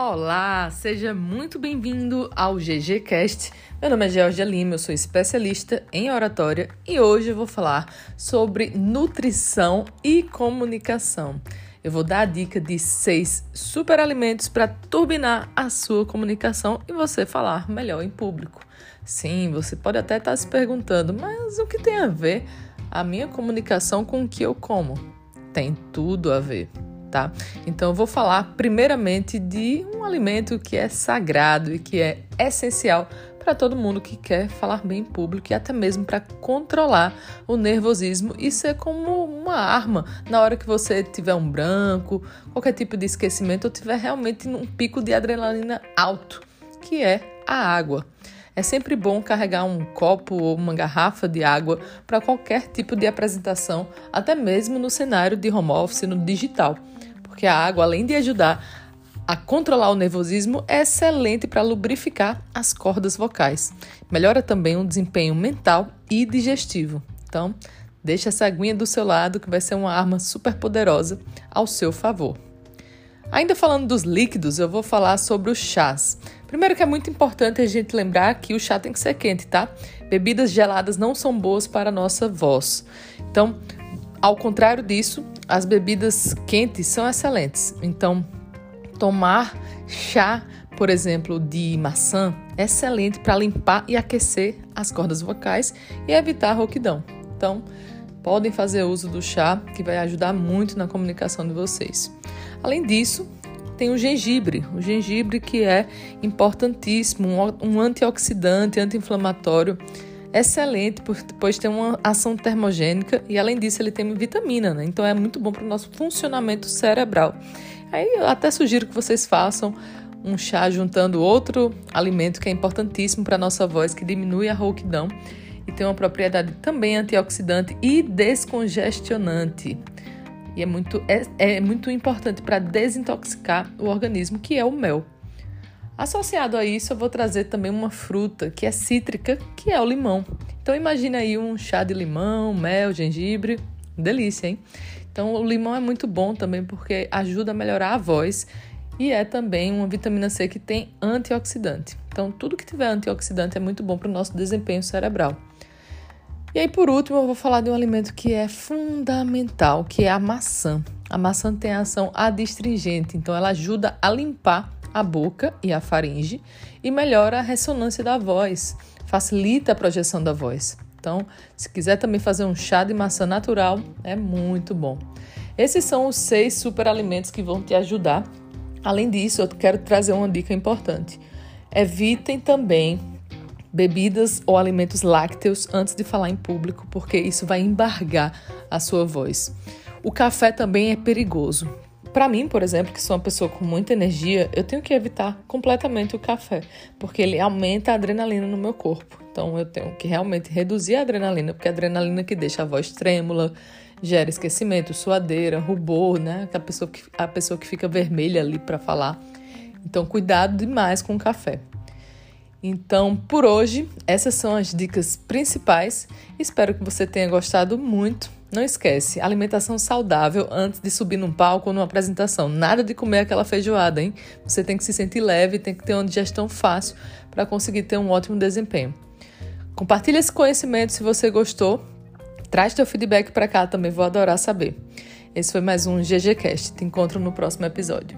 Olá, seja muito bem-vindo ao GGCast. Meu nome é Georgia Lima, eu sou especialista em oratória e hoje eu vou falar sobre nutrição e comunicação. Eu vou dar a dica de seis superalimentos para turbinar a sua comunicação e você falar melhor em público. Sim, você pode até estar se perguntando, mas o que tem a ver a minha comunicação com o que eu como? Tem tudo a ver tá? Então eu vou falar primeiramente de um alimento que é sagrado e que é essencial para todo mundo que quer falar bem em público e até mesmo para controlar o nervosismo e ser como uma arma na hora que você tiver um branco, qualquer tipo de esquecimento ou tiver realmente um pico de adrenalina alto, que é a água. É sempre bom carregar um copo ou uma garrafa de água para qualquer tipo de apresentação, até mesmo no cenário de home office no digital porque a água, além de ajudar a controlar o nervosismo, é excelente para lubrificar as cordas vocais. Melhora também o desempenho mental e digestivo. Então, deixa essa aguinha do seu lado que vai ser uma arma super poderosa ao seu favor. Ainda falando dos líquidos, eu vou falar sobre os chás. Primeiro que é muito importante a gente lembrar que o chá tem que ser quente, tá? Bebidas geladas não são boas para a nossa voz. Então, ao contrário disso, as bebidas quentes são excelentes. Então, tomar chá, por exemplo, de maçã é excelente para limpar e aquecer as cordas vocais e evitar rouquidão. Então, podem fazer uso do chá, que vai ajudar muito na comunicação de vocês. Além disso, tem o gengibre, o gengibre que é importantíssimo, um antioxidante, anti-inflamatório excelente, pois tem uma ação termogênica e, além disso, ele tem vitamina, né? Então é muito bom para o nosso funcionamento cerebral. Aí eu até sugiro que vocês façam um chá juntando outro alimento que é importantíssimo para a nossa voz, que diminui a rouquidão e tem uma propriedade também antioxidante e descongestionante. E é muito, é, é muito importante para desintoxicar o organismo, que é o mel. Associado a isso, eu vou trazer também uma fruta que é cítrica, que é o limão. Então imagina aí um chá de limão, mel, gengibre, delícia, hein? Então o limão é muito bom também porque ajuda a melhorar a voz e é também uma vitamina C que tem antioxidante. Então tudo que tiver antioxidante é muito bom para o nosso desempenho cerebral. E aí por último eu vou falar de um alimento que é fundamental, que é a maçã. A maçã tem ação adstringente, então ela ajuda a limpar a boca e a faringe e melhora a ressonância da voz, facilita a projeção da voz. Então, se quiser também fazer um chá de maçã natural, é muito bom. Esses são os seis superalimentos que vão te ajudar. Além disso, eu quero trazer uma dica importante. Evitem também bebidas ou alimentos lácteos antes de falar em público, porque isso vai embargar a sua voz. O café também é perigoso. Para mim, por exemplo, que sou uma pessoa com muita energia, eu tenho que evitar completamente o café, porque ele aumenta a adrenalina no meu corpo. Então eu tenho que realmente reduzir a adrenalina, porque a adrenalina que deixa a voz trêmula, gera esquecimento, suadeira, rubor, né? A pessoa que, a pessoa que fica vermelha ali para falar. Então, cuidado demais com o café. Então, por hoje, essas são as dicas principais. Espero que você tenha gostado muito. Não esquece, alimentação saudável antes de subir num palco ou numa apresentação. Nada de comer aquela feijoada, hein? Você tem que se sentir leve, tem que ter uma digestão fácil para conseguir ter um ótimo desempenho. Compartilhe esse conhecimento se você gostou. Traz teu feedback para cá também, vou adorar saber. Esse foi mais um GGCast. Te encontro no próximo episódio.